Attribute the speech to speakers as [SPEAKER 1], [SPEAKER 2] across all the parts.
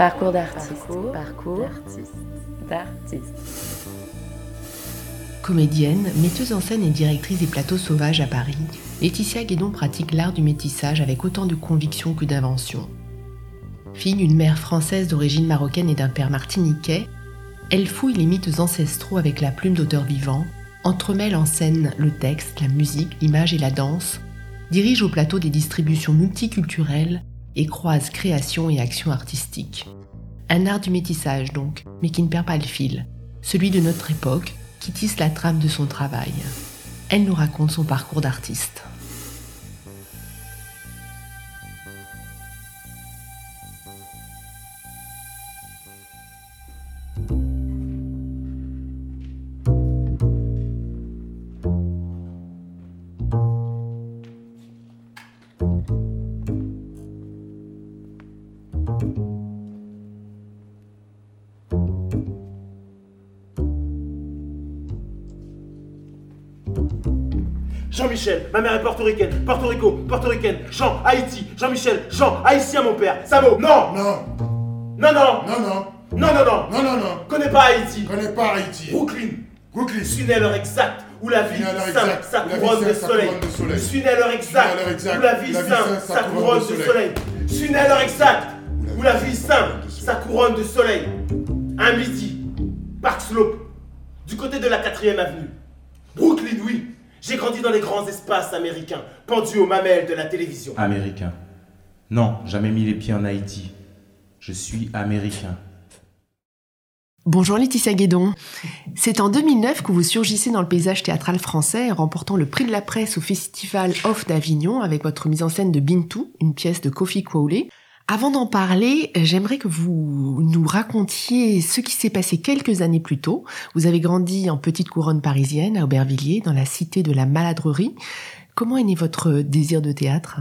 [SPEAKER 1] Parcours d'artiste. Parcours, d'artiste.
[SPEAKER 2] Comédienne, metteuse en scène et directrice des plateaux sauvages à Paris, Laetitia Guédon pratique l'art du métissage avec autant de conviction que d'invention. Fille d'une mère française d'origine marocaine et d'un père martiniquais, elle fouille les mythes ancestraux avec la plume d'auteur vivant, entremêle en scène le texte, la musique, l'image et la danse, dirige au plateau des distributions multiculturelles et croise création et action artistique. Un art du métissage donc, mais qui ne perd pas le fil, celui de notre époque, qui tisse la trame de son travail. Elle nous raconte son parcours d'artiste.
[SPEAKER 3] Ma mère est portoricaine, Porto Rico, portoricaine, Jean, Haïti, Jean-Michel, Jean, haïtien mon père, Samo, non.
[SPEAKER 4] Non,
[SPEAKER 3] Non, non
[SPEAKER 4] non, non,
[SPEAKER 3] Non, non, non
[SPEAKER 4] non, non, non.
[SPEAKER 3] Connais pas Haïti.
[SPEAKER 4] Connais pas Haïti.
[SPEAKER 3] Brooklyn.
[SPEAKER 4] Brooklyn.
[SPEAKER 3] Je suis né à l'heure exacte où la vie simple, sa couronne de soleil. Je suis né à l'heure exacte où la vie simple,
[SPEAKER 4] sainte,
[SPEAKER 3] sa couronne de soleil. Je suis né à l'heure exacte où la vie simple, sa couronne de soleil. Un midi, Park Slope, du côté de la 4ème avenue. Brooklyn. J'ai grandi dans les grands espaces américains, pendus aux mamelles de la télévision.
[SPEAKER 5] Américain. Non, jamais mis les pieds en Haïti. Je suis américain.
[SPEAKER 2] Bonjour Laetitia Guédon. C'est en 2009 que vous surgissez dans le paysage théâtral français, remportant le prix de la presse au Festival Off d'Avignon avec votre mise en scène de Bintou, une pièce de Kofi Kwole. Avant d'en parler, j'aimerais que vous nous racontiez ce qui s'est passé quelques années plus tôt. Vous avez grandi en petite couronne parisienne, à Aubervilliers, dans la cité de la Maladrerie. Comment est né votre désir de théâtre?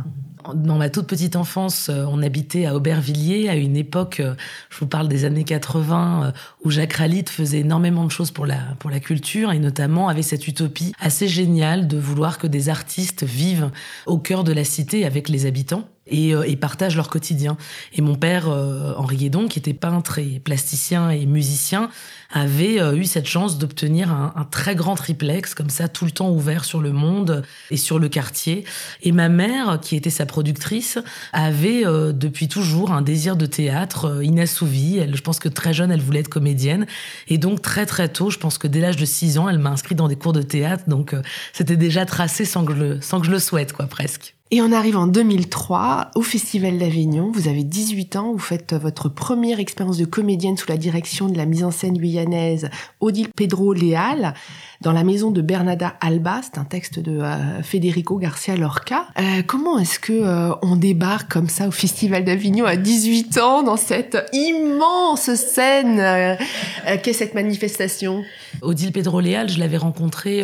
[SPEAKER 6] Dans ma toute petite enfance, euh, on habitait à Aubervilliers, à une époque, euh, je vous parle des années 80, euh, où Jacques Ralit faisait énormément de choses pour la, pour la culture, et notamment avait cette utopie assez géniale de vouloir que des artistes vivent au cœur de la cité avec les habitants et, euh, et partagent leur quotidien. Et mon père, euh, Henri Guédon, qui était peintre et plasticien et musicien, avait euh, eu cette chance d'obtenir un, un très grand triplex, comme ça, tout le temps ouvert sur le monde et sur le quartier. Et ma mère, qui était sa productrice, avait euh, depuis toujours un désir de théâtre inassouvi. Elle, je pense que très jeune, elle voulait être comédienne. Et donc, très très tôt, je pense que dès l'âge de 6 ans, elle m'a inscrit dans des cours de théâtre. Donc, euh, c'était déjà tracé sans que, je, sans que je le souhaite, quoi, presque.
[SPEAKER 2] Et on arrive en 2003 au Festival d'Avignon. Vous avez 18 ans, vous faites votre première expérience de comédienne sous la direction de la mise en scène guyanaise Odile Pedro Leal dans la maison de Bernada Alba. C'est un texte de euh, Federico Garcia Lorca. Euh, comment est-ce que euh, on débarque comme ça au Festival d'Avignon à 18 ans dans cette immense scène qu'est cette manifestation?
[SPEAKER 6] Odile Pedroléal, je l'avais rencontrée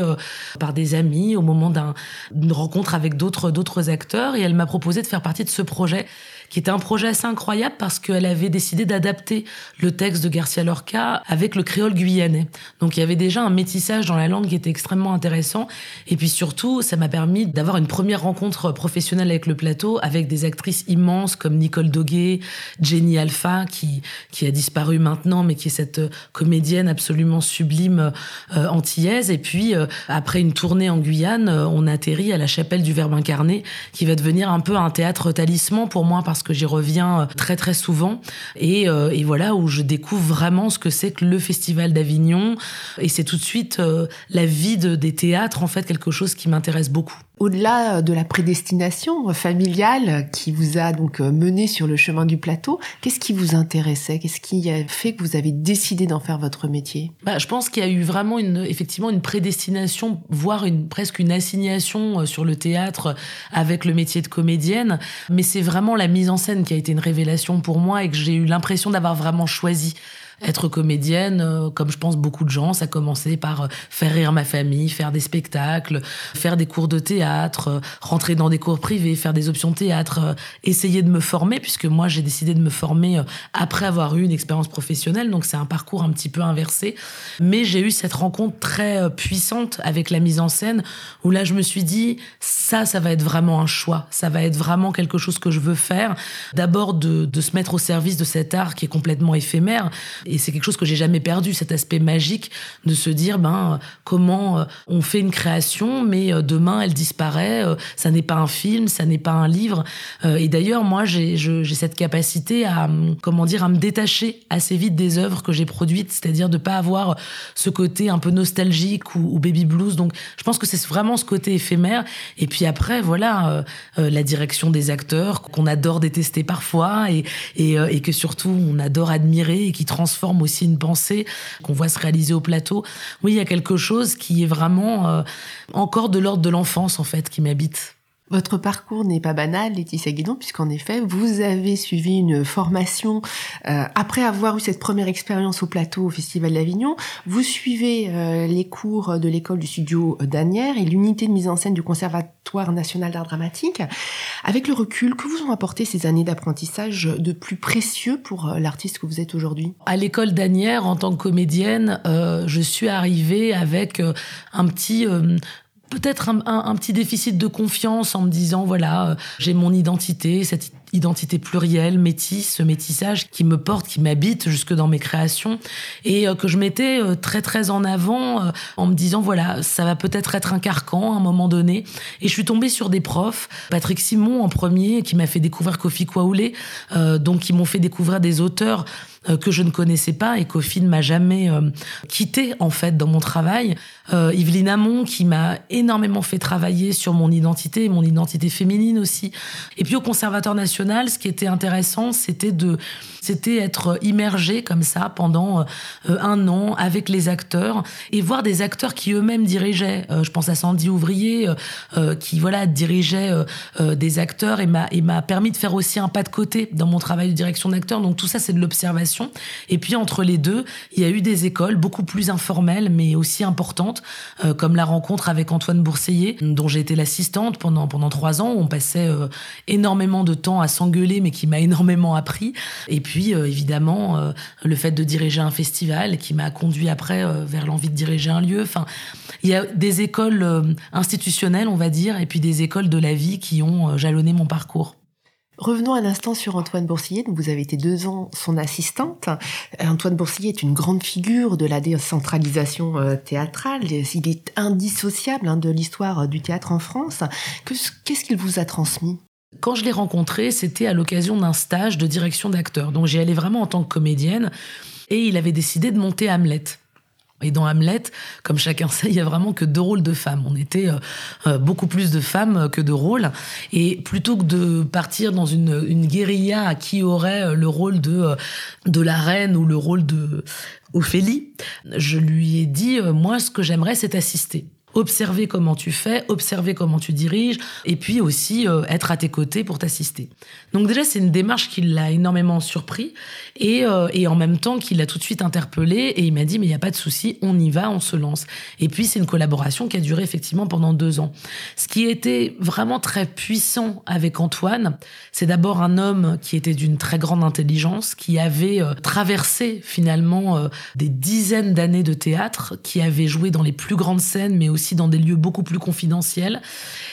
[SPEAKER 6] par des amis au moment d'un- d'une rencontre avec d'autres acteurs et elle m'a proposé de faire partie de ce projet qui était un projet assez incroyable parce qu'elle avait décidé d'adapter le texte de Garcia Lorca avec le créole guyanais. Donc il y avait déjà un métissage dans la langue qui était extrêmement intéressant et puis surtout ça m'a permis d'avoir une première rencontre professionnelle avec le plateau avec des actrices immenses comme Nicole Doguet, Jenny Alpha qui qui a disparu maintenant mais qui est cette euh, comédienne absolument sublime euh, antillaise et puis euh, après une tournée en Guyane euh, on atterrit à la chapelle du Verbe incarné qui va devenir un peu un théâtre talisman pour moi que j'y reviens euh, très très souvent et, euh, et voilà où je découvre vraiment ce que c'est que le festival d'Avignon et c'est tout de suite euh, la vie de- des théâtres en fait quelque chose qui m'intéresse beaucoup.
[SPEAKER 2] Au-delà de la prédestination familiale qui vous a donc euh, mené sur le chemin du plateau, qu'est-ce qui vous intéressait? Qu'est-ce qui a fait que vous avez décidé d'en faire votre métier?
[SPEAKER 6] Bah, je pense qu'il y a eu vraiment une, effectivement une prédestination, voire une, presque une assignation euh, sur le théâtre avec le métier de comédienne. Mais c'est vraiment la mise en scène qui a été une révélation pour moi et que j'ai eu l'impression d'avoir vraiment choisi. Être comédienne, euh, comme je pense beaucoup de gens, ça a commencé par euh, faire rire ma famille, faire des spectacles, faire des cours de théâtre, euh, rentrer dans des cours privés, faire des options théâtre, essayer de me former, puisque moi j'ai décidé de me former après avoir eu une expérience professionnelle, donc c'est un parcours un petit peu inversé. Mais j'ai eu cette rencontre très puissante avec la mise en scène, où là je me suis dit, ça, ça va être vraiment un choix, ça va être vraiment quelque chose que je veux faire. D'abord de, de se mettre au service de cet art qui est complètement éphémère, et c'est quelque chose que j'ai jamais perdu, cet aspect magique de se dire, ben, comment euh, on fait une création, mais euh, demain elle disparaît. Euh, ça n'est pas un film, ça n'est pas un livre. Et d'ailleurs, moi, j'ai cette capacité à, comment dire, à me détacher assez vite des œuvres que j'ai produites, c'est-à-dire de pas avoir ce côté un peu nostalgique ou, baby blues. Donc, je pense que c'est vraiment ce côté éphémère. Et puis après, voilà, la direction des acteurs qu'on adore détester parfois et, et, et que surtout on adore admirer et qui transforme forme aussi une pensée qu'on voit se réaliser au plateau. Oui, il y a quelque chose qui est vraiment euh, encore de l'ordre de l'enfance, en fait, qui m'habite.
[SPEAKER 2] Votre parcours n'est pas banal, Laetitia Guidon, puisqu'en effet, vous avez suivi une formation euh, après avoir eu cette première expérience au plateau au Festival d'Avignon. Vous suivez euh, les cours de l'école du studio Danière et l'unité de mise en scène du Conservatoire national d'art dramatique. Avec le recul, que vous ont apporté ces années d'apprentissage de plus précieux pour euh, l'artiste que vous êtes aujourd'hui?
[SPEAKER 6] À l'école Danière, en tant que comédienne, je suis arrivée avec un petit peut-être un, petit déficit de confiance en me disant voilà euh, j'ai mon identité cette identité plurielle métisse ce métissage qui me porte qui m'habite jusque dans mes créations et euh, que je mettais euh, très très en avant en me disant voilà ça va peut-être être un carcan à un moment donné. Et je suis tombée sur des profs Patrick Simon en premier qui m'a fait découvrir Kofi Kwaoulé donc qui m'ont fait découvrir des auteurs que je ne connaissais pas et qu'au ne m'a jamais quitté en fait dans mon travail euh, Yveline Amon qui m'a énormément fait travailler sur mon identité, mon identité féminine aussi. Et puis au Conservatoire national, ce qui était intéressant, c'était de c'était être immergé comme ça pendant euh, un an avec les acteurs et voir des acteurs qui eux-mêmes dirigeaient. Euh, je pense à Sandy Ouvrier euh, qui voilà dirigeait des acteurs et m'a et m'a permis de faire aussi un pas de côté dans mon travail de direction d'acteur. Donc tout ça c'est de l'observation. Et puis entre les deux, il y a eu des écoles beaucoup plus informelles mais aussi importantes comme la rencontre avec Antoine Bourseiller dont j'ai été l'assistante pendant pendant trois ans. On passait énormément de temps à s'engueuler mais qui m'a énormément appris. Et puis puis euh, évidemment euh, le fait de diriger un festival qui m'a conduit après euh, vers l'envie de diriger un lieu. Enfin, il y a des écoles institutionnelles, on va dire, et puis des écoles de la vie qui ont jalonné mon parcours.
[SPEAKER 2] Revenons un instant sur Antoine Boursier. Vous avez été deux ans son assistante. Antoine Boursier est une grande figure de la décentralisation théâtrale. Il est indissociable hein, de l'histoire du théâtre en France. Qu'est-ce qu'il vous a transmis?
[SPEAKER 6] Quand je l'ai rencontré, c'était à l'occasion d'un stage de direction d'acteur. Donc j'y allais vraiment en tant que comédienne. Et il avait décidé de monter Hamlet. Et dans Hamlet, comme chacun sait, il y a vraiment que deux rôles de femmes. On était euh, euh, beaucoup plus de femmes que de rôles. Et plutôt que de partir dans une, une guérilla qui aurait euh, le rôle de, de la reine ou le rôle de Ophélie, je lui ai dit, moi, ce que j'aimerais, c'est assister observer comment tu fais, observer comment tu diriges, et puis aussi euh, être à tes côtés pour t'assister. Donc déjà, c'est une démarche qui l'a énormément surpris, et, euh, et en même temps qui l'a tout de suite interpellé, et il m'a dit, mais il n'y a pas de souci, on y va, on se lance. Et puis c'est une collaboration qui a duré effectivement pendant deux ans. Ce qui était vraiment très puissant avec Antoine, c'est d'abord un homme qui était d'une très grande intelligence, qui avait euh, traversé finalement des dizaines d'années de théâtre, qui avait joué dans les plus grandes scènes, mais aussi dans des lieux beaucoup plus confidentiels.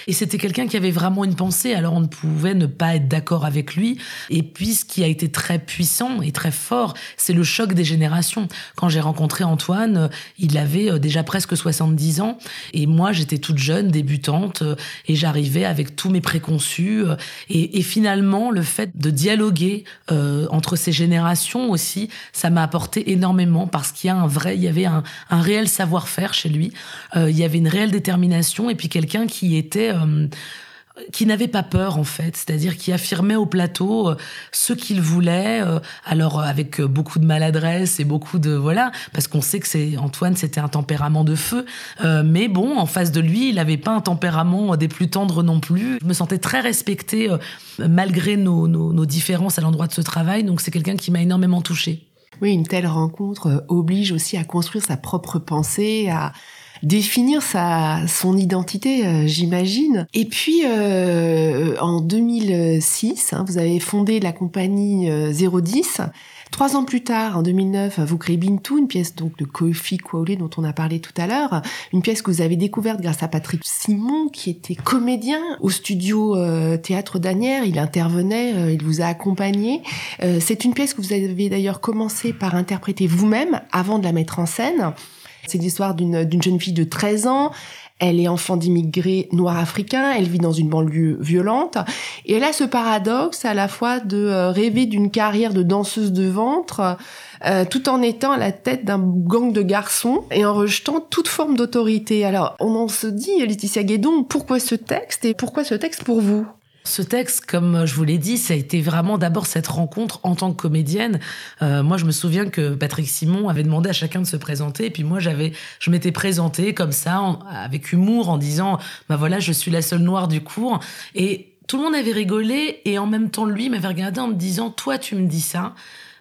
[SPEAKER 6] Et c'était quelqu'un qui avait vraiment une pensée, alors on ne pouvait ne pas être d'accord avec lui. Et puis ce qui a été très puissant et très fort, c'est le choc des générations. Quand j'ai rencontré Antoine, il avait euh, déjà presque 70 ans, et moi j'étais toute jeune, débutante, euh, et j'arrivais avec tous mes préconçus. Euh, et, finalement, le fait de dialoguer euh, entre ces générations aussi, ça m'a apporté énormément parce qu'il y a un vrai, il y avait un, réel savoir-faire chez lui. Euh, il y avait une réelle détermination et puis quelqu'un qui était euh, qui n'avait pas peur en fait, c'est-à-dire qui affirmait au plateau euh, ce qu'il voulait, euh, alors avec beaucoup de maladresse et beaucoup de voilà, parce qu'on sait que c'est Antoine, c'était un tempérament de feu, mais bon, en face de lui, il n'avait pas un tempérament des plus tendres non plus. Je me sentais très respectée malgré nos, nos différences à l'endroit de ce travail, donc c'est quelqu'un qui m'a énormément touchée.
[SPEAKER 2] Oui, une telle rencontre oblige aussi à construire sa propre pensée, à définir sa son identité, euh, j'imagine. Et puis euh, en 2006, hein, vous avez fondé la compagnie 010. Euh, Trois ans plus tard, en 2009, vous créez Bintou, une pièce donc de Kofi Kwole dont on a parlé tout à l'heure, une pièce que vous avez découverte grâce à Patrick Simon, qui était comédien au studio Théâtre d'Anières. Il intervenait, il vous a accompagné. C'est une pièce que vous avez d'ailleurs commencé par interpréter vous-même avant de la mettre en scène. C'est l'histoire d'une jeune fille de 13 ans. Elle est enfant d'immigrés noirs africains, elle vit dans une banlieue violente, et elle a ce paradoxe à la fois de euh, rêver d'une carrière de danseuse de ventre, euh, tout en étant à la tête d'un gang de garçons et en rejetant toute forme d'autorité. Alors, on en se dit, Laetitia Guédon, pourquoi ce texte et pourquoi ce texte pour vous?
[SPEAKER 6] Ce texte, comme je vous l'ai dit, ça a été vraiment d'abord cette rencontre en tant que comédienne. Euh, moi, je me souviens que Patrick Simon avait demandé à chacun de se présenter, et puis moi, j'avais, je m'étais présentée comme ça, avec humour, en disant, bah voilà, je suis la seule noire du cours, et tout le monde avait rigolé, et en même temps, lui m'avait regardé en me disant, toi, tu me dis ça,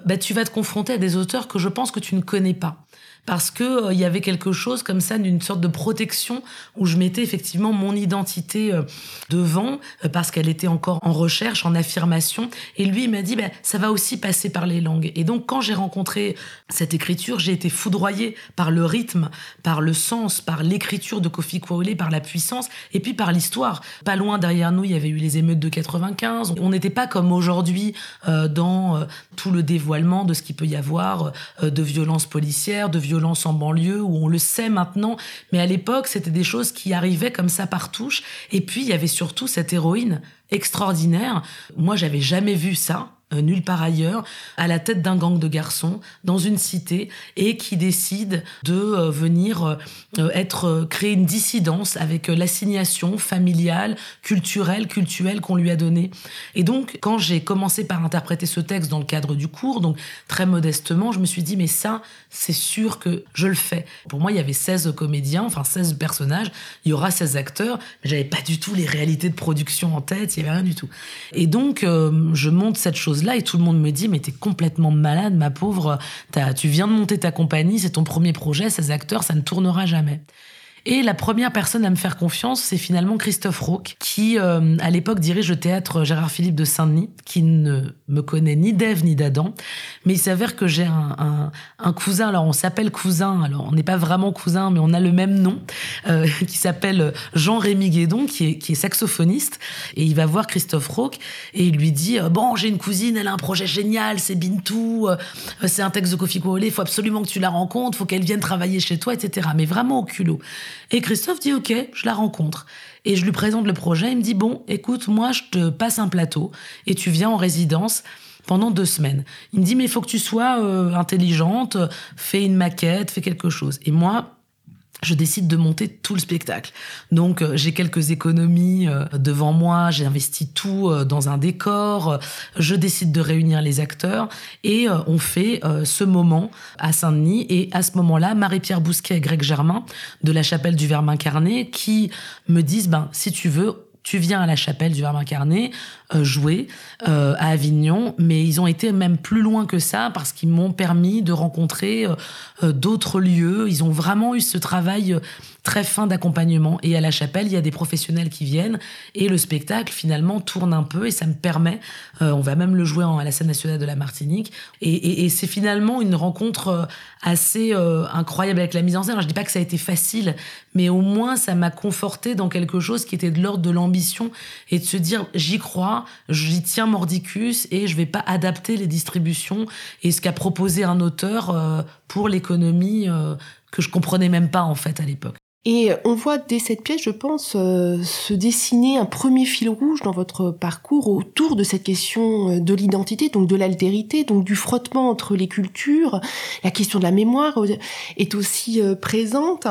[SPEAKER 6] bah tu vas te confronter à des auteurs que je pense que tu ne connais pas parce que euh, il y avait quelque chose comme ça d'une sorte de protection où je mettais effectivement mon identité euh, devant euh, parce qu'elle était encore en recherche, en affirmation. Et lui, il m'a dit, ben, ça va aussi passer par les langues. Et donc, quand j'ai rencontré cette écriture, j'ai été foudroyée par le rythme, par le sens, par l'écriture de Kofi Kwole, par la puissance, et puis par l'histoire. Pas loin derrière nous, il y avait eu les émeutes de 95. On n'était pas comme aujourd'hui dans tout le dévoilement de ce qu'il peut y avoir de violences policières, de violences violence en banlieue, où on le sait maintenant, mais à l'époque, c'était des choses qui arrivaient comme ça par touche. Et puis, il y avait surtout cette héroïne extraordinaire. Moi, j'avais jamais vu ça. Euh, nulle part ailleurs, à la tête d'un gang de garçons dans une cité et qui décide de euh, venir euh, être créer une dissidence avec l'assignation familiale, culturelle, culturelle qu'on lui a donnée. Et donc, quand j'ai commencé par interpréter ce texte dans le cadre du cours, donc très modestement, je me suis dit mais ça, c'est sûr que je le fais. Pour moi, il y avait 16 comédiens, enfin 16 personnages, il y aura 16 acteurs, mais j'avais pas du tout les réalités de production en tête, il y avait rien du tout. Et donc, je monte cette chose là et tout le monde me dit mais t'es complètement malade ma pauvre. Tu viens de monter ta compagnie c'est ton premier projet ces acteurs ça ne tournera jamais et la première personne à me faire confiance, c'est finalement Christophe Rauque, qui euh, à l'époque dirige le théâtre Gérard Philippe de Saint-Denis, qui ne me connaît ni d'Ève ni d'Adam. Mais il s'avère que j'ai un, un, cousin, alors on s'appelle cousin, alors on n'est pas vraiment cousin, mais on a le même nom, euh, qui s'appelle Jean-Rémy Guédon, qui est, qui est saxophoniste. Et il va voir Christophe Rauque et il lui dit, euh, bon, j'ai une cousine, elle a un projet génial, c'est Bintou, c'est un texte de Kofi il faut absolument que tu la rencontres, faut qu'elle vienne travailler chez toi, etc. Mais vraiment au culot. Et Christophe dit ok, je la rencontre. Et je lui présente le projet. Il me dit bon, écoute, moi je te passe un plateau et tu viens en résidence pendant deux semaines. Il me dit mais il faut que tu sois euh, intelligente, fais une maquette, fais quelque chose. Et moi, je décide de monter tout le spectacle. Donc euh, j'ai quelques économies euh, devant moi, j'ai investi tout euh, dans un décor, je décide de réunir les acteurs et on fait ce moment à Saint-Denis et à ce moment-là, Marie-Pierre Bousquet et Greg Germain de la chapelle du Verbe incarné qui me disent ben si tu veux tu viens à la chapelle du Verbe incarné jouer euh, à Avignon, mais ils ont été même plus loin que ça parce qu'ils m'ont permis de rencontrer euh, d'autres lieux. Ils ont vraiment eu ce travail très fin d'accompagnement. Et à la chapelle, il y a des professionnels qui viennent et le spectacle finalement tourne un peu et ça me permet, on va même le jouer à la scène nationale de la Martinique. Et, et, c'est finalement une rencontre assez incroyable avec la mise en scène. Alors, je dis pas que ça a été facile, mais au moins ça m'a conforté dans quelque chose qui était de l'ordre de l'ambition et de se dire j'y crois, j'y tiens mordicus et je vais pas adapter les distributions et ce qu'a proposé un auteur euh, pour l'économie euh, que je comprenais même pas en fait à l'époque.
[SPEAKER 2] Et on voit dès cette pièce, je pense, euh, se dessiner un premier fil rouge dans votre parcours autour de cette question euh, de l'identité, donc de l'altérité, donc du frottement entre les cultures. La question de la mémoire euh, est aussi présente.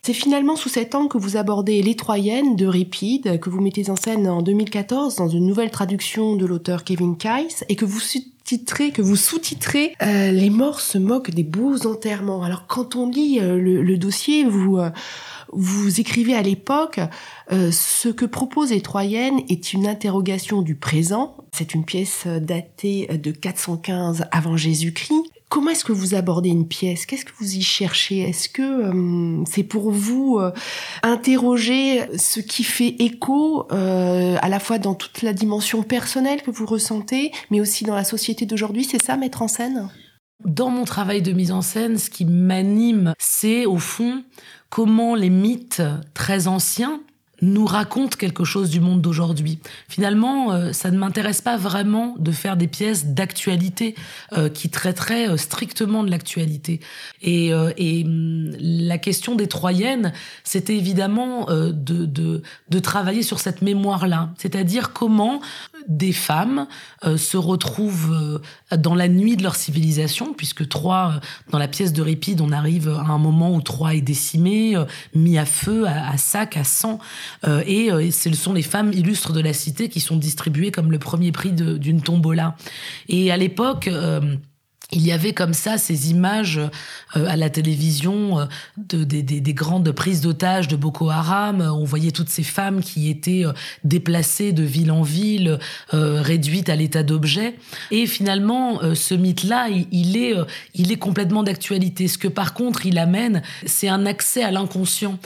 [SPEAKER 2] C'est finalement sous cet angle que vous abordez Les Troyennes de Ripide, que vous mettez en scène en 2014 dans une nouvelle traduction de l'auteur Kevin Keiss, et que vous que vous sous-titrez Les morts se moquent des beaux enterrements. Alors quand on lit le, le, dossier, vous vous écrivez à l'époque euh, ce que propose les Troyennes est une interrogation du présent. C'est une pièce datée de 415 avant Jésus-Christ. Comment est-ce que vous abordez une pièce? Qu'est-ce que vous y cherchez? Est-ce que euh, c'est pour vous euh, interroger ce qui fait écho euh, à la fois dans toute la dimension personnelle que vous ressentez, mais aussi dans la société d'aujourd'hui? C'est ça, mettre en scène?
[SPEAKER 6] Dans mon travail de mise en scène, ce qui m'anime, c'est au fond comment les mythes très anciens nous raconte quelque chose du monde d'aujourd'hui. Finalement, euh, ça ne m'intéresse pas vraiment de faire des pièces d'actualité euh, qui traiteraient euh, strictement de l'actualité. Et, et hum, la question des Troyennes, c'était évidemment de, de, de travailler sur cette mémoire-là, c'est-à-dire comment des femmes se retrouvent dans la nuit de leur civilisation, puisque Troie, dans la pièce de Ripide, on arrive à un moment où Troie est décimée, mis à feu, à sac, à sang. Euh, et euh, ce sont les femmes illustres de la cité qui sont distribuées comme le premier prix d'une tombola. Et à l'époque, euh, il y avait comme ça ces images euh, à la télévision euh, de, des, grandes prises d'otages de Boko Haram. On voyait toutes ces femmes qui étaient euh, déplacées de ville en ville, réduites à l'état d'objet. Et finalement, ce mythe-là, il, est, il est complètement d'actualité. Ce que par contre il amène, c'est un accès à l'inconscient.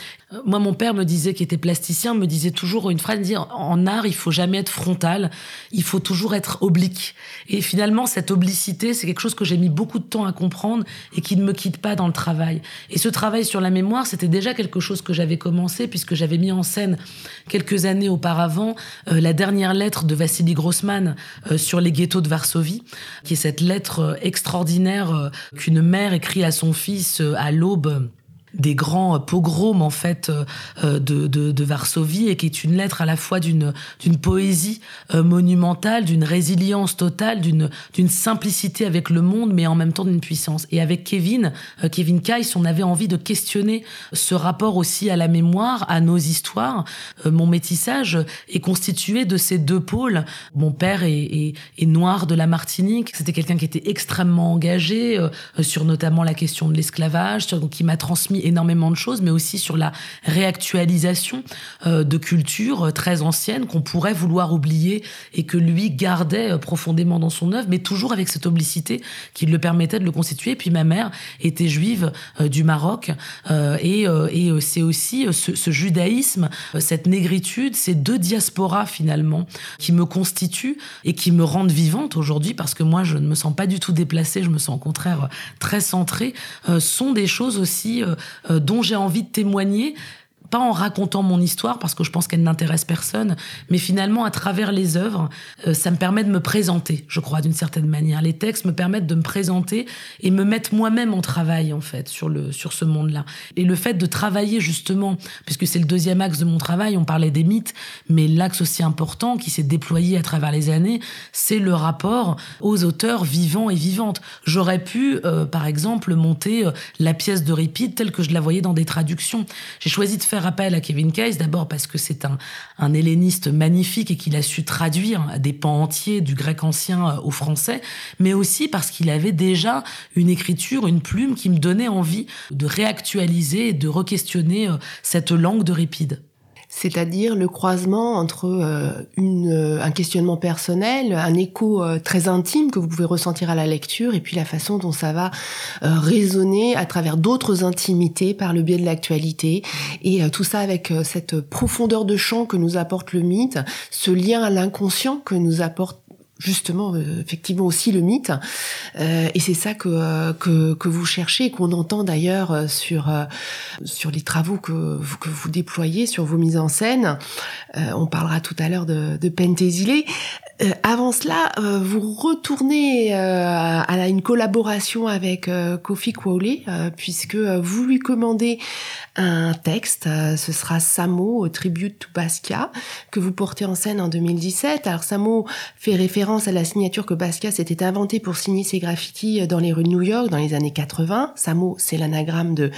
[SPEAKER 6] Moi, mon père me disait, qui était plasticien, me disait toujours une phrase, dire en art, il faut jamais être frontal, il faut toujours être oblique. Et finalement, cette oblicité, c'est quelque chose que j'ai mis beaucoup de temps à comprendre et qui ne me quitte pas dans le travail. Et ce travail sur la mémoire, c'était déjà quelque chose que j'avais commencé puisque j'avais mis en scène quelques années auparavant euh, la dernière lettre de Vassili Grossman euh, sur les ghettos de Varsovie, qui est cette lettre euh, extraordinaire qu'une mère écrit à son fils à l'aube des grands pogroms en fait euh, de, de, de, Varsovie et qui est une lettre à la fois d'une d'une poésie euh, monumentale, d'une résilience totale, d'une d'une simplicité avec le monde, mais en même temps d'une puissance. Et avec Kevin, euh, Kevin Keiss, on avait envie de questionner ce rapport aussi à la mémoire, à nos histoires. mon métissage est constitué de ces deux pôles. Mon père est, est, est noir de la Martinique. C'était quelqu'un qui était extrêmement engagé sur notamment la question de l'esclavage, qui m'a transmis énormément de choses, mais aussi sur la réactualisation euh, de cultures euh, très anciennes qu'on pourrait vouloir oublier et que lui gardait euh, profondément dans son œuvre, mais toujours avec cette oblicité qui le permettait de le constituer. puis ma mère était juive du Maroc et, et c'est aussi ce, judaïsme, cette négritude, ces deux diasporas finalement qui me constituent et qui me rendent vivante aujourd'hui parce que moi je ne me sens pas du tout déplacée, je me sens au contraire très centrée, sont des choses aussi dont j'ai envie de témoigner pas en racontant mon histoire parce que je pense qu'elle n'intéresse personne, mais finalement à travers les œuvres, euh, ça me permet de me présenter, je crois d'une certaine manière. Les textes me permettent de me présenter et me mettre moi-même en travail en fait sur le sur ce monde-là. Et le fait de travailler justement, puisque c'est le deuxième axe de mon travail, on parlait des mythes, mais l'axe aussi important qui s'est déployé à travers les années, c'est le rapport aux auteurs vivants et vivantes. J'aurais pu, euh, par exemple, monter euh, la pièce de Ripide telle que je la voyais dans des traductions. J'ai choisi de faire rappel à Kevin Case, d'abord parce que c'est un, un helléniste magnifique et qu'il a su traduire des pans entiers du grec ancien euh, au français, mais aussi parce qu'il avait déjà une écriture, une plume qui me donnait envie de réactualiser et de re-questionner euh, cette langue de Ripide
[SPEAKER 2] c'est-à-dire le croisement entre euh, euh, un questionnement personnel, un écho euh, très intime que vous pouvez ressentir à la lecture, et puis la façon dont ça va résonner à travers d'autres intimités par le biais de l'actualité, et tout ça avec cette profondeur de champ que nous apporte le mythe, ce lien à l'inconscient que nous apporte justement euh, effectivement aussi le mythe. Euh, et c'est ça que, euh, que, vous cherchez qu'on entend d'ailleurs sur sur les travaux que, que vous déployez sur vos mises en scène. On parlera tout à l'heure de, de euh, avant cela, euh, vous retournez euh, à une collaboration avec Kofi Kwole, puisque vous lui commandez un texte, ce sera Samo, Tribute to Basquiat, que vous portez en scène en 2017. Alors Samo fait référence à la signature que Basquiat s'était inventé pour signer ses graffitis dans les rues de New York dans les années 80. Samo, c'est l'anagramme de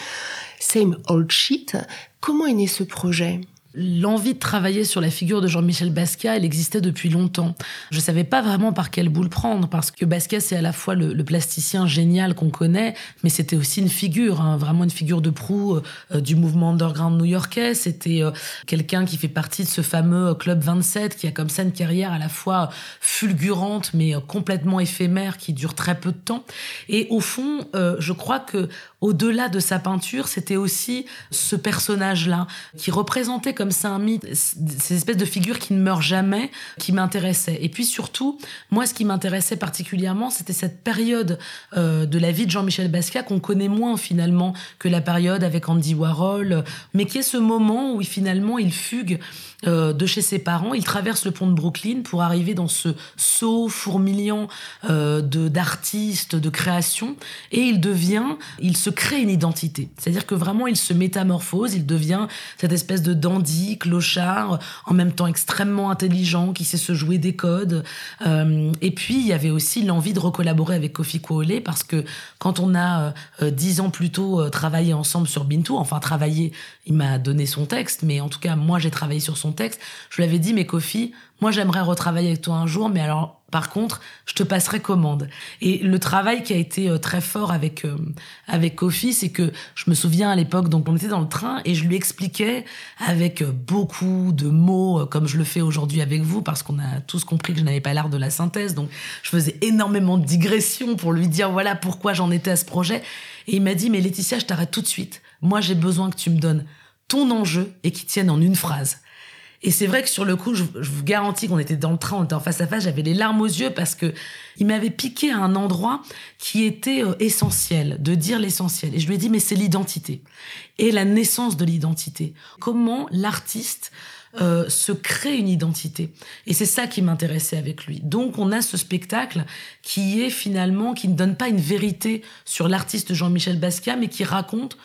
[SPEAKER 2] Same Old Shit. Comment est né ce projet?
[SPEAKER 6] L'envie de travailler sur la figure de Jean-Michel Basquiat, elle existait depuis longtemps. Je savais pas vraiment par quelle boule prendre, parce que Basquiat, c'est à la fois le, plasticien génial qu'on connaît, mais c'était aussi une figure, hein, vraiment une figure de proue euh, du mouvement underground new-yorkais. C'était euh, quelqu'un qui fait partie de ce fameux Club 27, qui a comme ça une carrière à la fois fulgurante, mais euh, complètement éphémère, qui dure très peu de temps. Et au fond, je crois que au-delà de sa peinture, c'était aussi ce personnage-là qui représentait comme ça un mythe, ces espèces de figures qui ne meurent jamais, qui m'intéressaient. Et puis surtout, moi, ce qui m'intéressait particulièrement, c'était cette période euh, de la vie de Jean-Michel Basquiat qu'on connaît moins finalement que la période avec Andy Warhol, mais qui est ce moment où finalement il fugue euh, de chez ses parents. Il traverse le pont de Brooklyn pour arriver dans ce saut fourmillant euh, d'artistes, de création, et il devient, il se crée une identité. C'est-à-dire que vraiment, il se métamorphose, il devient cette espèce de dandy, clochard, en même temps extrêmement intelligent, qui sait se jouer des codes. Euh, et puis, il y avait aussi l'envie de recollaborer avec Kofi Kuole, parce que quand on a dix ans plus tôt travaillé ensemble sur Bintou, enfin travaillé, il m'a donné son texte, mais en tout cas, moi, j'ai travaillé sur son je lui avais dit, mais Kofi, moi j'aimerais retravailler avec toi un jour, mais alors par contre, je te passerai commande. Et le travail qui a été euh, très fort avec euh, avec Kofi, c'est que je me souviens à l'époque, donc on était dans le train et je lui expliquais avec euh, beaucoup de mots, comme je le fais aujourd'hui avec vous, parce qu'on a tous compris que je n'avais pas l'art de la synthèse, donc je faisais énormément de digressions pour lui dire voilà pourquoi j'en étais à ce projet. Et il m'a dit mais Laetitia, je t'arrête tout de suite. Moi j'ai besoin que tu me donnes ton enjeu et qu'il tienne en une phrase. Et c'est vrai que sur le coup, je, vous garantis qu'on était dans le train, on était en face à face, j'avais les larmes aux yeux parce que il m'avait piqué à un endroit qui était euh, essentiel, de dire l'essentiel. Et je lui ai dit, mais c'est l'identité et la naissance de l'identité. Comment l'artiste euh, se crée une identité. Et c'est ça qui m'intéressait avec lui. Donc on a ce spectacle qui est finalement, qui ne donne pas une vérité sur l'artiste Jean-Michel Basquiat, mais qui raconte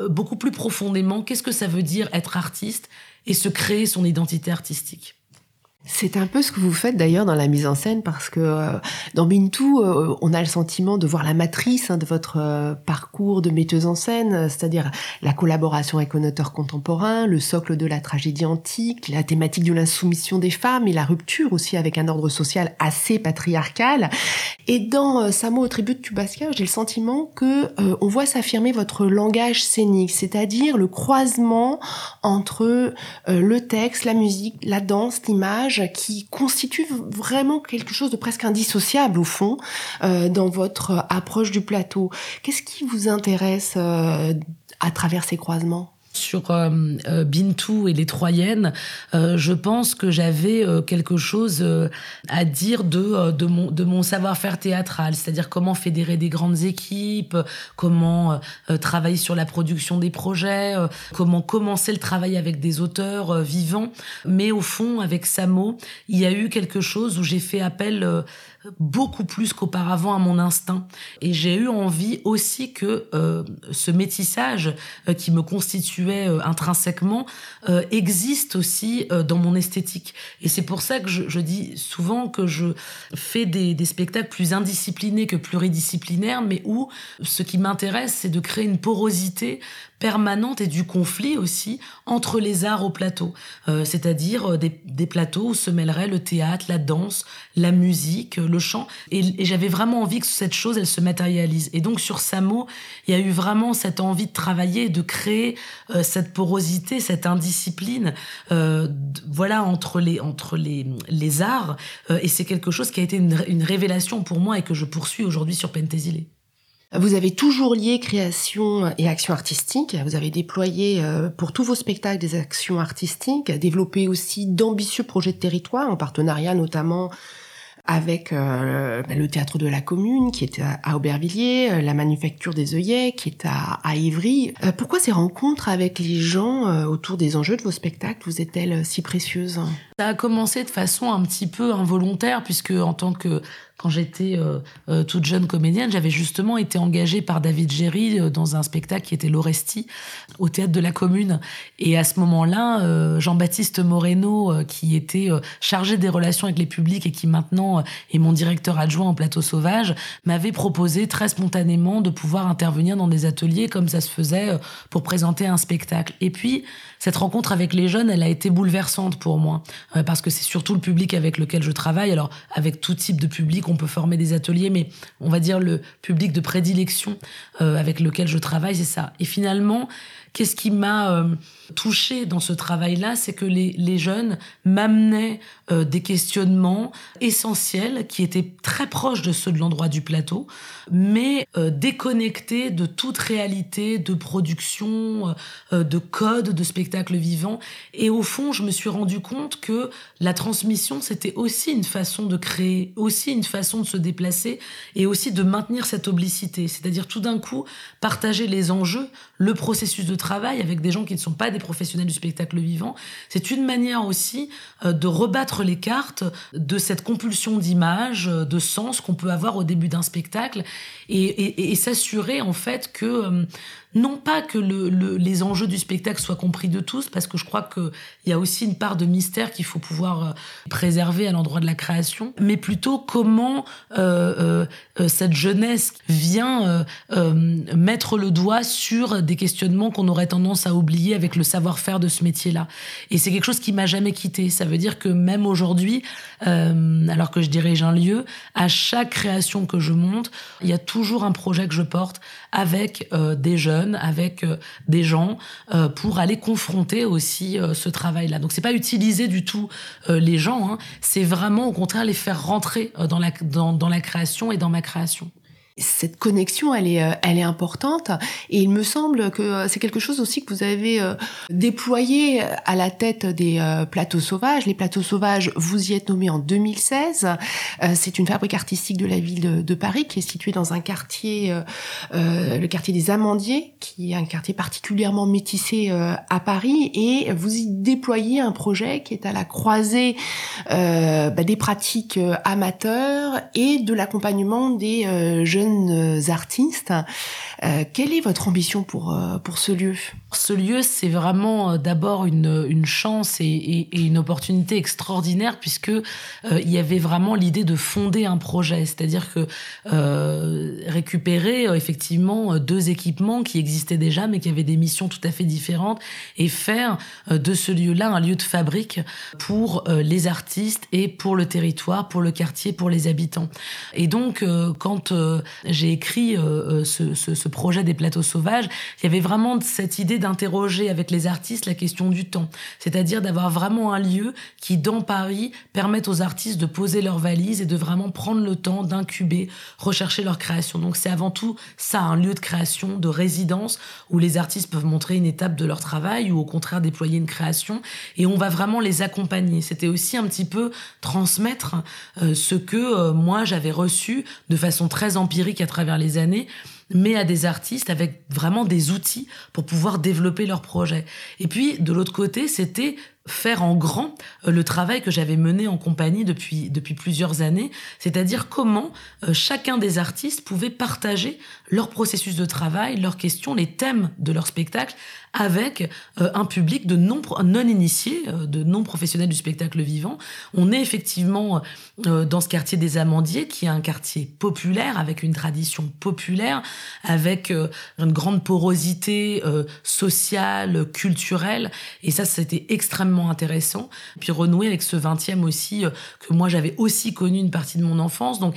[SPEAKER 6] euh, beaucoup plus profondément qu'est-ce que ça veut dire être artiste et se créer son identité artistique.
[SPEAKER 2] C'est un peu ce que vous faites d'ailleurs dans la mise en scène parce que euh, dans Bintou, euh, on a le sentiment de voir la matrice hein, de votre euh, parcours de metteuse en scène, c'est-à-dire la collaboration avec un auteur contemporain, le socle de la tragédie antique, la thématique de l'insoumission des femmes et la rupture aussi avec un ordre social assez patriarcal. Et dans Samo au tribut de Tubasca, j'ai le sentiment que on voit s'affirmer votre langage scénique, c'est-à-dire le croisement entre le texte, la musique, la danse, l'image qui constitue vraiment quelque chose de presque indissociable au fond euh, dans votre approche du plateau. Qu'est-ce qui vous intéresse euh, à travers ces croisements?
[SPEAKER 6] Sur euh, euh, Bintou et les Troyennes, euh, je pense que j'avais quelque chose à dire de, de mon, de mon savoir-faire théâtral, c'est-à-dire comment fédérer des grandes équipes, comment travailler sur la production des projets, comment commencer le travail avec des auteurs vivants. Mais au fond, avec Samo, il y a eu quelque chose où j'ai fait appel beaucoup plus qu'auparavant à mon instinct. Et j'ai eu envie aussi que euh, ce métissage euh, qui me constituait euh, intrinsèquement existe aussi dans mon esthétique. Et c'est pour ça que je, dis souvent que je fais des, spectacles plus indisciplinés que pluridisciplinaires, mais où ce qui m'intéresse, c'est de créer une porosité permanente et du conflit aussi entre les arts au plateau, c'est-à-dire des, des, plateaux où se mêlerait le théâtre, la danse, la musique, le chant, et, j'avais vraiment envie que cette chose, elle se matérialise. Et donc sur Samo, il y a eu vraiment cette envie de travailler, de créer euh, cette porosité, cette indiscipline, voilà entre les entre les les arts, et c'est quelque chose qui a été une, révélation pour moi et que je poursuis aujourd'hui sur Pentésilé.
[SPEAKER 2] Vous avez toujours lié création et action artistique. Vous avez déployé euh, pour tous vos spectacles des actions artistiques, développé aussi d'ambitieux projets de territoire en partenariat notamment avec euh, ben, le théâtre de la commune qui est à Aubervilliers, euh, la manufacture des œillets qui est à, à Ivry. pourquoi ces rencontres avec les gens autour des enjeux de vos spectacles vous est-elle si précieuse
[SPEAKER 6] Ça a commencé de façon un petit peu involontaire puisque en tant que quand j'étais euh, euh, toute jeune comédienne, j'avais justement été engagée par David Géry euh, dans un spectacle qui était L'Oresti au théâtre de la Commune. Et à ce moment-là, Jean-Baptiste Moreno, qui était chargé des relations avec les publics et qui maintenant et mon directeur adjoint en plateau sauvage m'avaient proposé très spontanément de pouvoir intervenir dans des ateliers comme ça se faisait pour présenter un spectacle. Et puis, cette rencontre avec les jeunes, elle a été bouleversante pour moi parce que c'est surtout le public avec lequel je travaille. Alors, avec tout type de public, on peut former des ateliers, mais on va dire le public de prédilection avec lequel je travaille, c'est ça. Et finalement, Qu'est-ce qui m'a euh, touché dans ce travail-là, c'est que les, jeunes m'amenaient euh, des questionnements essentiels qui étaient très proches de ceux de l'endroit du plateau, mais euh, déconnectés de toute réalité de production, euh, de code, de spectacle vivant. Et au fond, je me suis rendu compte que la transmission, c'était aussi une façon de créer, aussi une façon de se déplacer et aussi de maintenir cette oblicité. C'est-à-dire tout d'un coup, partager les enjeux, le processus de travail avec des gens qui ne sont pas des professionnels du spectacle vivant. C'est une manière aussi euh, de rebattre les cartes de cette compulsion d'image, euh, de sens qu'on peut avoir au début d'un spectacle et, s'assurer en fait que euh, non pas que le, le, les enjeux du spectacle soient compris de tous, parce que je crois qu'il y a aussi une part de mystère qu'il faut pouvoir euh, préserver à l'endroit de la création, mais plutôt comment euh, euh, cette jeunesse vient euh, euh, mettre le doigt sur des questionnements qu'on aurait tendance à oublier avec le savoir-faire de ce métier-là. Et c'est quelque chose qui m'a jamais quitté. Ça veut dire que même aujourd'hui, alors que je dirige un lieu, à chaque création que je monte, il y a toujours un projet que je porte avec des jeunes avec euh, des gens euh, pour aller confronter aussi euh, ce travail-là. Donc c'est pas utiliser du tout les gens, hein, c'est vraiment au contraire les faire rentrer dans la, dans, dans la création et dans ma création
[SPEAKER 2] cette connexion, elle est, euh, elle est importante. Et il me semble que euh, c'est quelque chose aussi que vous avez euh, déployé à la tête des plateaux sauvages. Les plateaux sauvages, vous y êtes nommé en 2016. C'est une fabrique artistique de la ville de, Paris qui est située dans un quartier, le quartier des Amandiers, qui est un quartier particulièrement métissé à Paris. Et vous y déployez un projet qui est à la croisée bah, des pratiques amateurs et de l'accompagnement des jeunes euh, artistes. Euh, quelle est votre ambition pour, euh, pour ce lieu?
[SPEAKER 6] Ce lieu, c'est vraiment d'abord une, une chance et, une opportunité extraordinaire puisque il y avait vraiment l'idée de fonder un projet, c'est-à-dire que récupérer effectivement deux équipements qui existaient déjà mais qui avaient des missions tout à fait différentes et faire de ce lieu-là un lieu de fabrique pour les artistes et pour le territoire, pour le quartier, pour les habitants. Et donc quand j'ai écrit euh, euh, ce, projet des plateaux sauvages, il y avait vraiment cette idée d'interroger avec les artistes la question du temps, c'est-à-dire d'avoir vraiment un lieu qui, dans Paris, permette aux artistes de poser leurs valises et de vraiment prendre le temps d'incuber, rechercher leur création. Donc c'est avant tout ça, un lieu de création, de résidence, où les artistes peuvent montrer une étape de leur travail ou au contraire déployer une création, et on va vraiment les accompagner. C'était aussi un petit peu transmettre euh, ce que moi j'avais reçu de façon très empirique à travers les années, mais à des artistes avec vraiment des outils pour pouvoir développer leur projet. Et puis, de l'autre côté, c'était faire en grand euh, le travail que j'avais mené en compagnie depuis, depuis plusieurs années, c'est-à-dire comment euh, chacun des artistes pouvait partager leur processus de travail, leurs questions, les thèmes de leur spectacle avec euh, un public de non, non initiés, de non professionnels du spectacle vivant. On est effectivement dans ce quartier des Amandiers, qui est un quartier populaire, avec une tradition populaire, avec une grande porosité sociale, culturelle, et ça, c'était extrêmement intéressant. Puis renouer avec ce 20e aussi, euh, que moi j'avais aussi connu une partie de mon enfance. Donc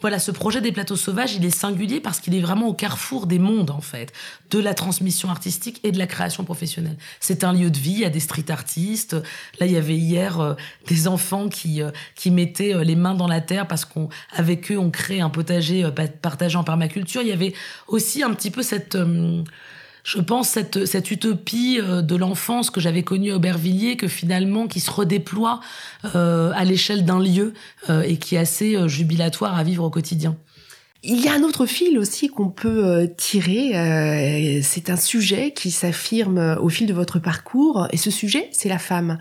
[SPEAKER 6] voilà, ce projet des plateaux sauvages, il est singulier parce qu'il est vraiment au carrefour des mondes, en fait, de la transmission artistique et de la création professionnelle. C'est un lieu de vie, il y a des street artistes. Là, il y avait hier euh, des enfants qui, euh, qui mettaient les mains dans la terre parce qu'avec eux, on crée un potager partagé en permaculture. Il y avait aussi un petit peu cette je pense, cette, cette utopie euh, de l'enfance que j'avais connue à Aubervilliers, que finalement, qui se redéploie euh, à l'échelle d'un lieu euh, et qui est assez jubilatoire à vivre au quotidien.
[SPEAKER 2] Il y a un autre fil aussi qu'on peut euh, tirer. euh, c'est un sujet qui s'affirme au fil de votre parcours. Et ce sujet, c'est la femme.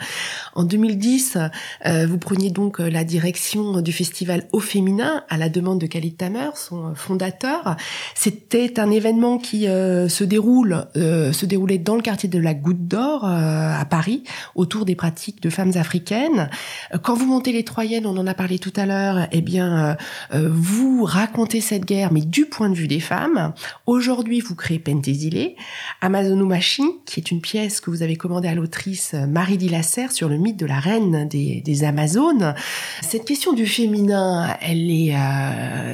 [SPEAKER 2] En 2010, euh, vous preniez donc la direction du festival Au Féminin à la demande de Khalid Tamer, son fondateur. C'était un événement qui euh, se déroule, euh, se déroulait dans le quartier de la Goutte d'Or euh, à Paris, autour des pratiques de femmes africaines. Quand vous montez les Troyennes, on en a parlé tout à l'heure. Eh bien, euh, vous racontez cette guerre, mais du point de vue des femmes. Aujourd'hui, vous créez Pentésile, Amazono Machine, qui est une pièce que vous avez commandée à l'autrice Marie Dilasser sur le mythe de la reine des, des Amazones. Cette question du féminin, elle est euh,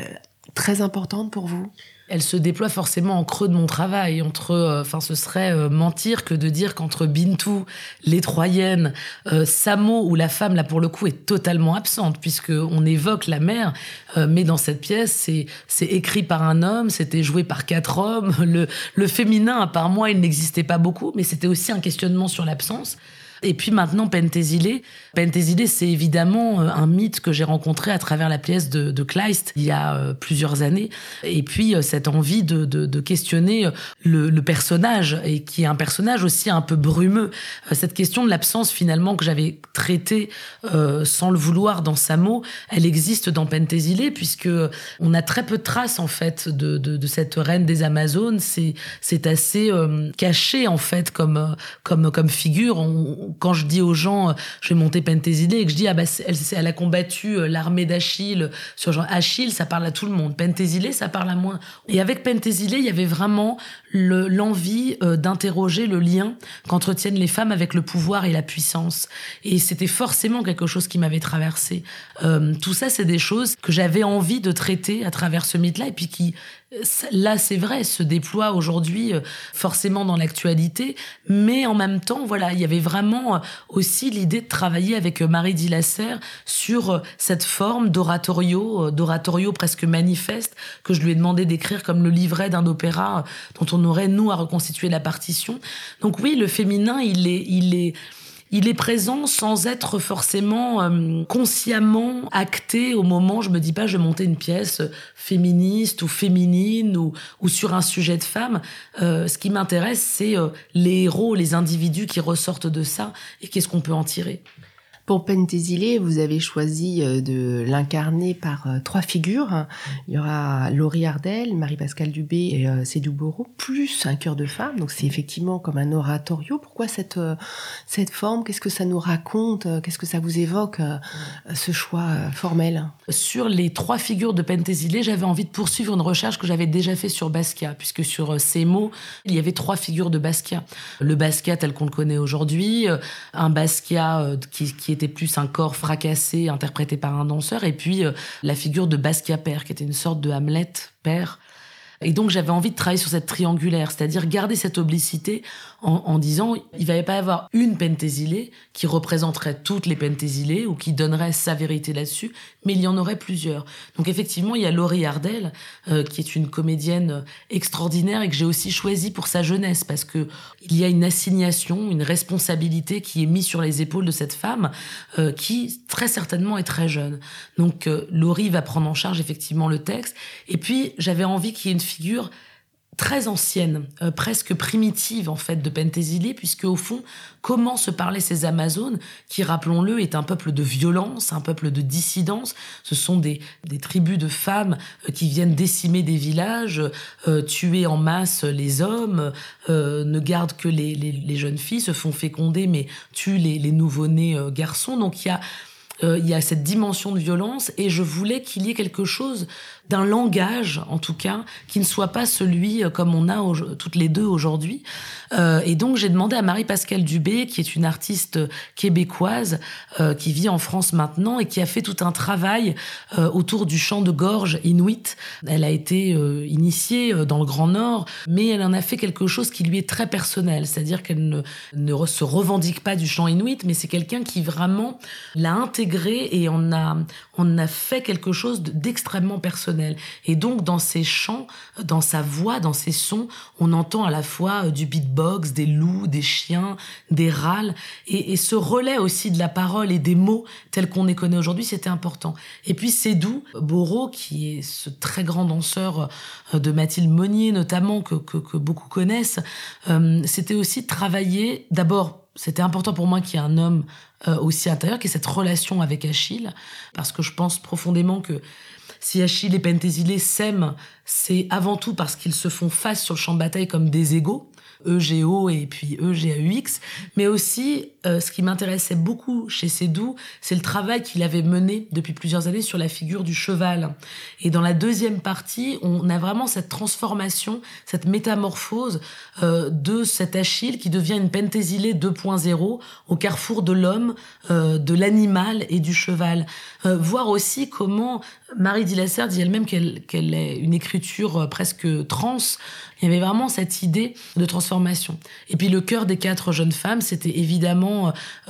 [SPEAKER 2] très importante pour vous?
[SPEAKER 6] Elle se déploie forcément en creux de mon travail. Entre, euh, enfin, ce serait euh, mentir que de dire qu'entre Bintou, les Troyennes, euh, Samo, où la femme là pour le coup est totalement absente puisque on évoque la mère, mais dans cette pièce c'est c'est écrit par un homme, c'était joué par quatre hommes. Le le féminin, à part moi, il n'existait pas beaucoup, mais c'était aussi un questionnement sur l'absence. Et puis maintenant, Pentésile. Pentésile, c'est évidemment euh, un mythe que j'ai rencontré à travers la pièce de, de Kleist il y a euh, plusieurs années. Et puis, euh, cette envie de, de, de questionner le, le, personnage, et qui est un personnage aussi un peu brumeux. Cette question de l'absence, finalement, que j'avais traitée euh, sans le vouloir dans Samo, elle existe dans Pentésile, puisque on a très peu de traces, en fait, de, de, cette reine des Amazones. C'est, assez euh, caché, en fait, comme, comme, comme figure. Quand je dis aux gens, je vais monter Pentésile et que je dis, ah bah, elle, elle a combattu euh, l'armée d'Achille sur genre Achille, ça parle à tout le monde. Pentésile, ça parle à moins. Et avec Pentésile, il y avait vraiment l'envie euh, d'interroger le lien qu'entretiennent les femmes avec le pouvoir et la puissance. Et c'était forcément quelque chose qui m'avait traversé. Euh, tout ça, c'est des choses que j'avais envie de traiter à travers ce mythe-là et puis qui, là, c'est vrai, se déploie aujourd'hui euh, forcément dans l'actualité, mais en même temps, voilà, il y avait vraiment euh, aussi l'idée de travailler avec euh, Marie Dilasser sur cette forme d'oratorio, d'oratorio presque manifeste que je lui ai demandé d'écrire comme le livret d'un opéra dont on aurait nous à reconstituer la partition. Donc oui, le féminin, il est, il est il est présent sans être forcément euh, consciemment acté au moment. Je me dis pas, je vais monter une pièce féministe ou féminine ou, ou sur un sujet de femme. Euh, ce qui m'intéresse, c'est euh, les héros, les individus qui ressortent de ça et qu'est-ce qu'on peut en tirer.
[SPEAKER 2] Pour Pentésile, vous avez choisi de l'incarner par trois figures. Il y aura Laurie Ardel, Marie-Pascale Dubé et euh, Cédou Boro, plus un cœur de femme. Donc c'est effectivement comme un oratorio. Pourquoi cette, euh, cette forme? Qu'est-ce que ça nous raconte? Qu'est-ce que ça vous évoque, euh, ce choix formel?
[SPEAKER 6] Sur les trois figures de Pentésile, j'avais envie de poursuivre une recherche que j'avais déjà fait sur Basquiat, puisque sur ces mots, il y avait trois figures de Basquiat. Le Basquiat tel qu'on le connaît aujourd'hui, un Basquiat qui, qui était plus un corps fracassé interprété par un danseur et puis euh, la figure de Basquiat père qui était une sorte de Hamlet père. Et donc j'avais envie de travailler sur cette triangulaire, c'est-à-dire garder cette oblicité en, en disant il va pas y avoir une pentésile qui représenterait toutes les pentésile ou qui donnerait sa vérité là-dessus, mais il y en aurait plusieurs. Donc effectivement, il y a Laurie Ardel euh, qui est une comédienne extraordinaire et que j'ai aussi choisie pour sa jeunesse parce que il y a une assignation, une responsabilité qui est mise sur les épaules de cette femme euh, qui très certainement est très jeune. Donc euh, Laurie va prendre en charge effectivement le texte et puis j'avais envie qu'il y ait une figure très ancienne, euh, presque primitive en fait de Pentésile, puisque au fond, comment se parlaient ces Amazones, qui rappelons-le est un peuple de violence, un peuple de dissidence. Ce sont des, des tribus de femmes euh, qui viennent décimer des villages, euh, tuer en masse les hommes, ne gardent que les, les, jeunes filles, se font féconder mais tuent les, les nouveau-nés garçons. Donc il y y a cette dimension de violence et je voulais qu'il y ait quelque chose d'un langage, en tout cas, qui ne soit pas celui euh, comme on a toutes les deux aujourd'hui. Euh, et donc j'ai demandé à Marie-Pascale Dubé, qui est une artiste québécoise euh, qui vit en France maintenant et qui a fait tout un travail euh, autour du chant de gorge inuit. Elle a été initiée dans le Grand Nord, mais elle en a fait quelque chose qui lui est très personnel, c'est-à-dire qu'elle ne, ne se revendique pas du chant inuit, mais c'est quelqu'un qui vraiment l'a intégré et on a, on a fait quelque chose d'extrêmement personnel. Et donc, dans ses chants, dans sa voix, dans ses sons, on entend à la fois euh, du beatbox, des loups, des chiens, des râles, et, ce relais aussi de la parole et des mots tels qu'on les connaît aujourd'hui, c'était important. Et puis, c'est doux, Boro, qui est ce très grand danseur euh, de Mathilde Monnier, notamment, que, beaucoup connaissent, euh, c'était aussi travailler, d'abord, c'était important pour moi qu'il y ait un homme euh, aussi intérieur, qui ait cette relation avec Achille, parce que je pense profondément que si Achille et Pentésilée s'aiment, c'est avant tout parce qu'ils se font face sur le champ de bataille comme des égaux, EGO et puis EGAUX, mais aussi euh, ce qui m'intéressait beaucoup chez Sédou, c'est le travail qu'il avait mené depuis plusieurs années sur la figure du cheval. Et dans la deuxième partie, on a vraiment cette transformation, cette métamorphose euh, de cet Achille qui devient une Pentésilée 2.0 au carrefour de l'homme, euh, de l'animal et du cheval. Voir aussi comment Marie Dillasser dit elle-même qu'elle est une écriture presque trans. Il y avait vraiment cette idée de transformation. Et puis le cœur des quatre jeunes femmes, c'était évidemment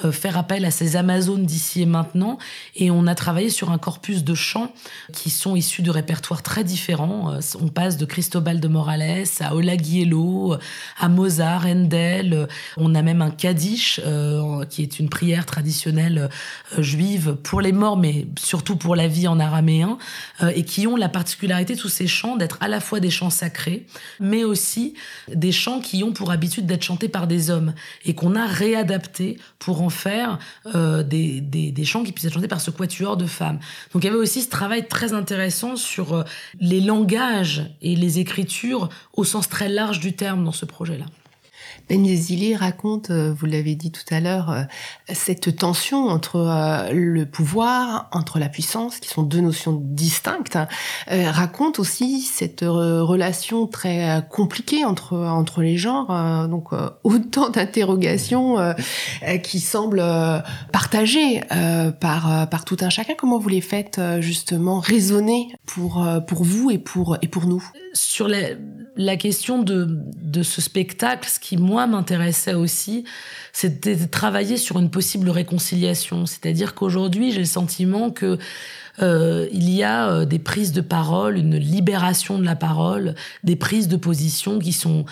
[SPEAKER 6] euh, faire appel à ces Amazones d'ici et maintenant. Et on a travaillé sur un corpus de chants qui sont issus de répertoires très différents. Euh, on passe de Cristobal de Morales à Olaguiello, à Mozart, Handel. On a même un Kaddish, euh, qui est une prière traditionnelle juive pour les morts, mais surtout pour la vie en araméen, et qui ont la particularité, tous ces chants, d'être à la fois des chants sacrés, mais aussi des chants qui ont pour habitude d'être chantés par des hommes, et qu'on a pour en faire euh, des, des, des chants qui puissent être chantés par ce quatuor de femmes. Donc il y avait aussi ce travail très intéressant sur euh, les langages et les écritures au sens très large du terme dans ce projet-là.
[SPEAKER 2] Benezili raconte, euh, vous l'avez dit tout à l'heure, euh, cette tension entre euh, le pouvoir, entre la puissance, qui sont deux notions distinctes, hein, raconte aussi cette relation très compliquée entre entre les genres, euh, donc autant d'interrogations qui semblent partagées par par tout un chacun. Comment vous les faites justement résonner pour pour vous et pour et pour nous?
[SPEAKER 6] Sur la, la question de, de ce spectacle, ce qui moi m'intéressait aussi, c'était de travailler sur une possible réconciliation. C'est-à-dire qu'aujourd'hui, j'ai le sentiment que euh, il y a euh, des prises de parole, une libération de la parole, des prises de position qui sont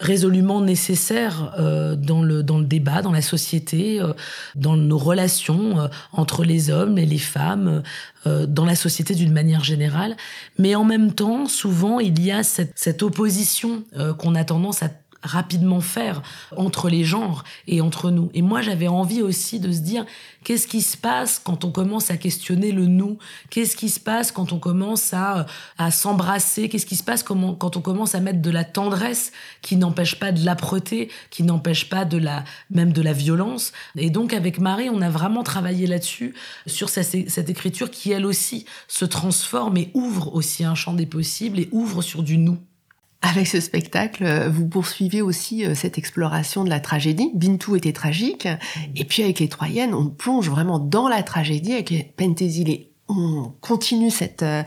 [SPEAKER 6] résolument nécessaires euh, dans le dans le débat, dans la société, euh, dans nos relations euh, entre les hommes et les femmes, dans la société d'une manière générale. Mais en même temps, souvent, il y a cette, cette opposition qu'on a tendance à rapidement faire entre les genres et entre nous. Et moi, j'avais envie aussi de se dire, qu'est-ce qui se passe quand on commence à questionner le nous? Qu'est-ce qui se passe quand on commence à, à s'embrasser? Qu'est-ce qui se passe quand on commence à mettre de la tendresse qui n'empêche pas de l'âpreté, qui n'empêche pas de la, même de la violence? Et donc, avec Marie, on a vraiment travaillé là-dessus, sur cette écriture qui, elle aussi, se transforme et ouvre aussi un champ des possibles et ouvre sur du nous.
[SPEAKER 2] Avec ce spectacle, euh, vous poursuivez aussi euh, cette exploration de la tragédie. Bintou était tragique. Et puis avec les Troyennes, on plonge vraiment dans la tragédie avec Pentésilée. On continue cette, euh,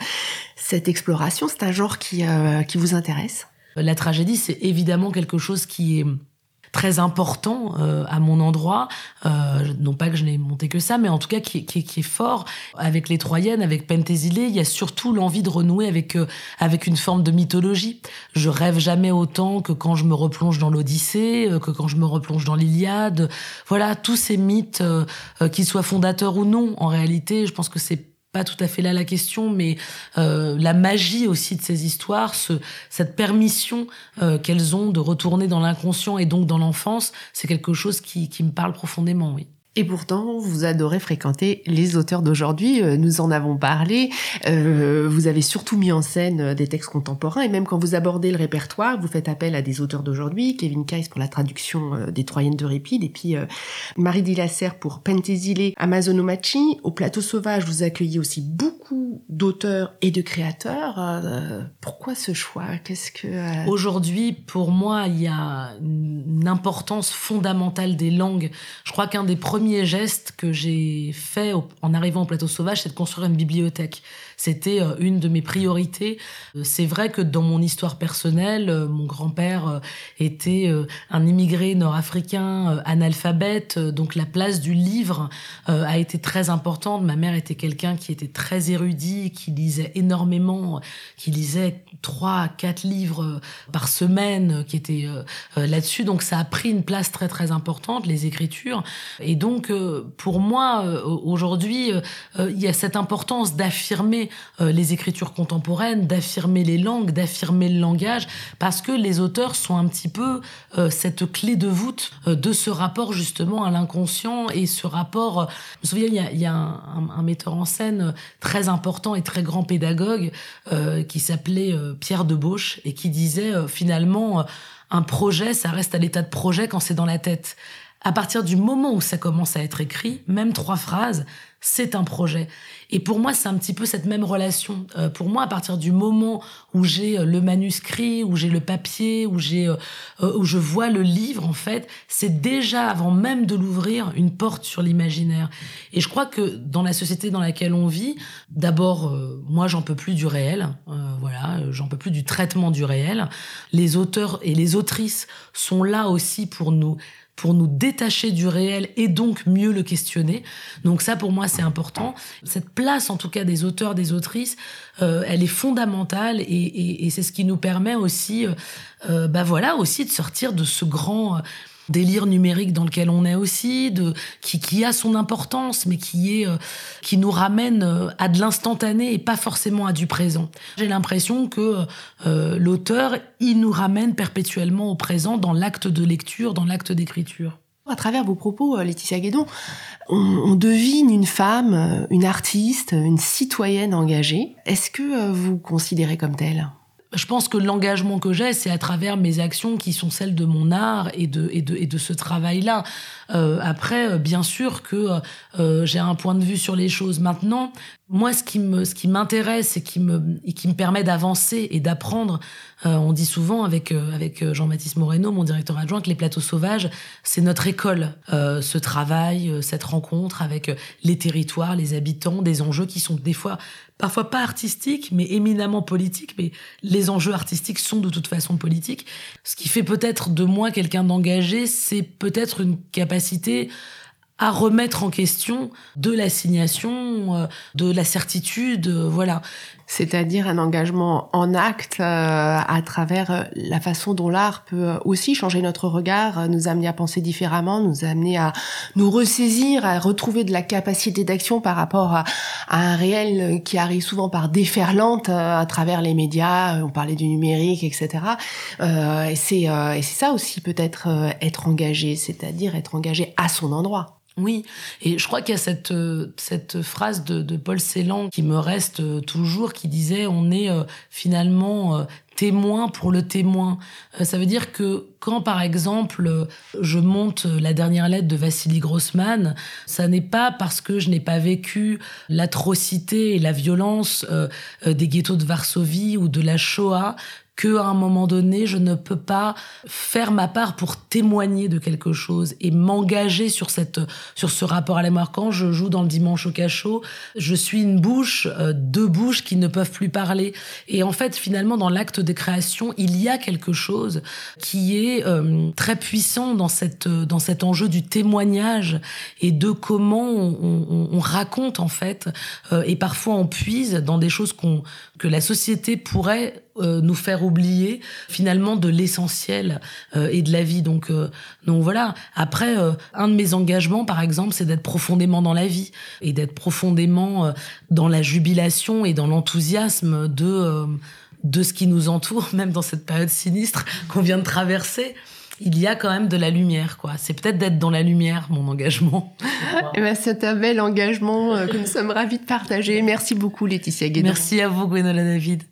[SPEAKER 2] cette exploration. C'est un genre qui, euh, qui vous intéresse?
[SPEAKER 6] La tragédie, c'est évidemment quelque chose qui est très important euh, à mon endroit. Euh, non pas que je n'ai monté que ça, mais en tout cas qui, qui, qui est fort. Avec les Troyennes, avec Pentésilée, il y a surtout l'envie de renouer avec, euh, avec une forme de mythologie. Je rêve jamais autant que quand je me replonge dans l'Odyssée, euh, que quand je me replonge dans l'Iliade. Voilà, tous ces mythes, euh, euh, qu'ils soient fondateurs ou non, en réalité, je pense que c'est pas tout à fait là la question, mais euh, la magie aussi de ces histoires, ce, cette permission euh, qu'elles ont de retourner dans l'inconscient et donc dans l'enfance, c'est quelque chose qui, qui me parle profondément, oui.
[SPEAKER 2] Et pourtant, vous adorez fréquenter les auteurs d'aujourd'hui. Euh, Nous en avons parlé. Euh, vous avez surtout mis en scène euh, des textes contemporains. Et même quand vous abordez le répertoire, vous faites appel à des auteurs d'aujourd'hui. Kevin Kais pour la traduction des Troyennes d'Euripide. Et puis euh, Marie Dillasser pour Pentésilée, Amazonomachi. Au Plateau Sauvage, vous accueillez aussi beaucoup d'auteurs et de créateurs. Pourquoi ce choix? Qu'est-ce que...
[SPEAKER 6] Aujourd'hui, pour moi, il y a une importance fondamentale des langues. Je crois qu'un des premiers premier geste que j'ai fait en arrivant au plateau sauvage, c'est de construire une bibliothèque. C'était euh, une de mes priorités. Euh, c'est vrai que dans mon histoire personnelle, euh, mon grand-père était un immigré nord-africain analphabète, donc la place du livre a été très importante. Ma mère était quelqu'un qui était très érudit, qui lisait énormément, qui lisait trois, quatre livres par semaine, qui était là-dessus. Donc ça a pris une place très très importante, les écritures. Et donc pour moi, aujourd'hui, il y a cette importance d'affirmer euh, les écritures contemporaines, d'affirmer les langues, d'affirmer le langage, parce que les auteurs sont un petit peu euh, cette clé de voûte euh, de ce rapport justement à l'inconscient et ce rapport. Je me souviens, il y a, un, metteur en scène très important et très grand pédagogue qui s'appelait Pierre Debauche et qui disait finalement un projet, ça reste à l'état de projet quand c'est dans la tête. À partir du moment où ça commence à être écrit, même trois phrases, c'est un projet. Et pour moi, c'est un petit peu cette même relation. Euh, pour moi, à partir du moment où j'ai euh, le manuscrit, où j'ai le papier, où j'ai, euh, où je vois le livre, en fait, c'est déjà avant même de l'ouvrir une porte sur l'imaginaire. Et je crois que dans la société dans laquelle on vit, d'abord, moi, j'en peux plus du réel. voilà, j'en peux plus du traitement du réel. Les auteurs et les autrices sont là aussi pour nous pour nous détacher du réel et donc mieux le questionner. Donc ça, pour moi, c'est important. Cette place, en tout cas, des auteurs, des autrices, euh, elle est fondamentale et, c'est ce qui nous permet aussi, euh, euh, bah voilà, aussi de sortir de ce grand délire numérique dans lequel on est aussi, de, qui, qui a son importance, mais qui, est, euh, qui nous ramène euh, à de l'instantané et pas forcément à du présent. J'ai l'impression que euh, l'auteur, il nous ramène perpétuellement au présent dans l'acte de lecture, dans l'acte d'écriture.
[SPEAKER 2] À travers vos propos, Laetitia Guédon, on, on, devine une femme, une artiste, une citoyenne engagée. Est-ce que vous considérez comme telle?
[SPEAKER 6] Je pense que l'engagement que j'ai, c'est à travers mes actions qui sont celles de mon art et de, et ce travail-là. Euh, après, euh, bien sûr que euh, j'ai un point de vue sur les choses. Maintenant, moi, ce qui me, m'intéresse et me, et qui me permet d'avancer et d'apprendre, on dit souvent avec avec Jean-Baptiste Moreno, mon directeur adjoint, que les plateaux sauvages, c'est notre école. ce travail, cette rencontre avec les territoires, les habitants, des enjeux qui sont des fois parfois pas artistiques, mais éminemment politiques. Mais les enjeux artistiques sont de toute façon politiques. Ce qui fait peut-être de moi quelqu'un d'engagé, c'est peut-être une capacité à remettre en question de l'assignation, euh, de la certitude, euh, voilà.
[SPEAKER 2] C'est-à-dire un engagement en acte euh, à travers la façon dont l'art peut aussi changer notre regard, nous amener à penser différemment, nous amener à nous ressaisir, à retrouver de la capacité d'action par rapport à, un réel qui arrive souvent par déferlante à travers les médias, on parlait du numérique, etc. et c'est ça aussi peut-être être engagé, c'est-à-dire être engagé à son endroit.
[SPEAKER 6] Oui, et je crois qu'il y a cette, euh, cette phrase de, de, Paul Celan qui me reste euh, toujours, qui disait on est euh, finalement témoin pour le témoin. ça veut dire que quand, par exemple, je monte la dernière lettre de Vassili Grossman, ça n'est pas parce que je n'ai pas vécu l'atrocité et la violence des ghettos de Varsovie ou de la Shoah que à un moment donné, je ne peux pas faire ma part pour témoigner de quelque chose et m'engager sur cette sur ce rapport à la mort. Quand je joue dans le dimanche au cachot, je suis une bouche, euh, deux bouches qui ne peuvent plus parler. Et en fait, finalement, dans l'acte de création, il y a quelque chose qui est euh, très puissant dans cette dans cet enjeu du témoignage et de comment on, on, raconte en fait euh, et parfois on puise dans des choses qu'on que la société pourrait euh, nous faire oublier finalement de l'essentiel euh, et de la vie. Donc, euh, donc voilà. Après, un de mes engagements, par exemple, c'est d'être profondément dans la vie et d'être profondément dans la jubilation et dans l'enthousiasme de de ce qui nous entoure, même dans cette période sinistre qu'on vient de traverser il y a quand même de la lumière, quoi. C'est peut-être d'être dans la lumière, mon engagement.
[SPEAKER 2] Eh ben, c'est un bel engagement que nous sommes ravis de partager. Merci beaucoup, Laetitia Guédon.
[SPEAKER 6] Merci à vous, Gwenola David.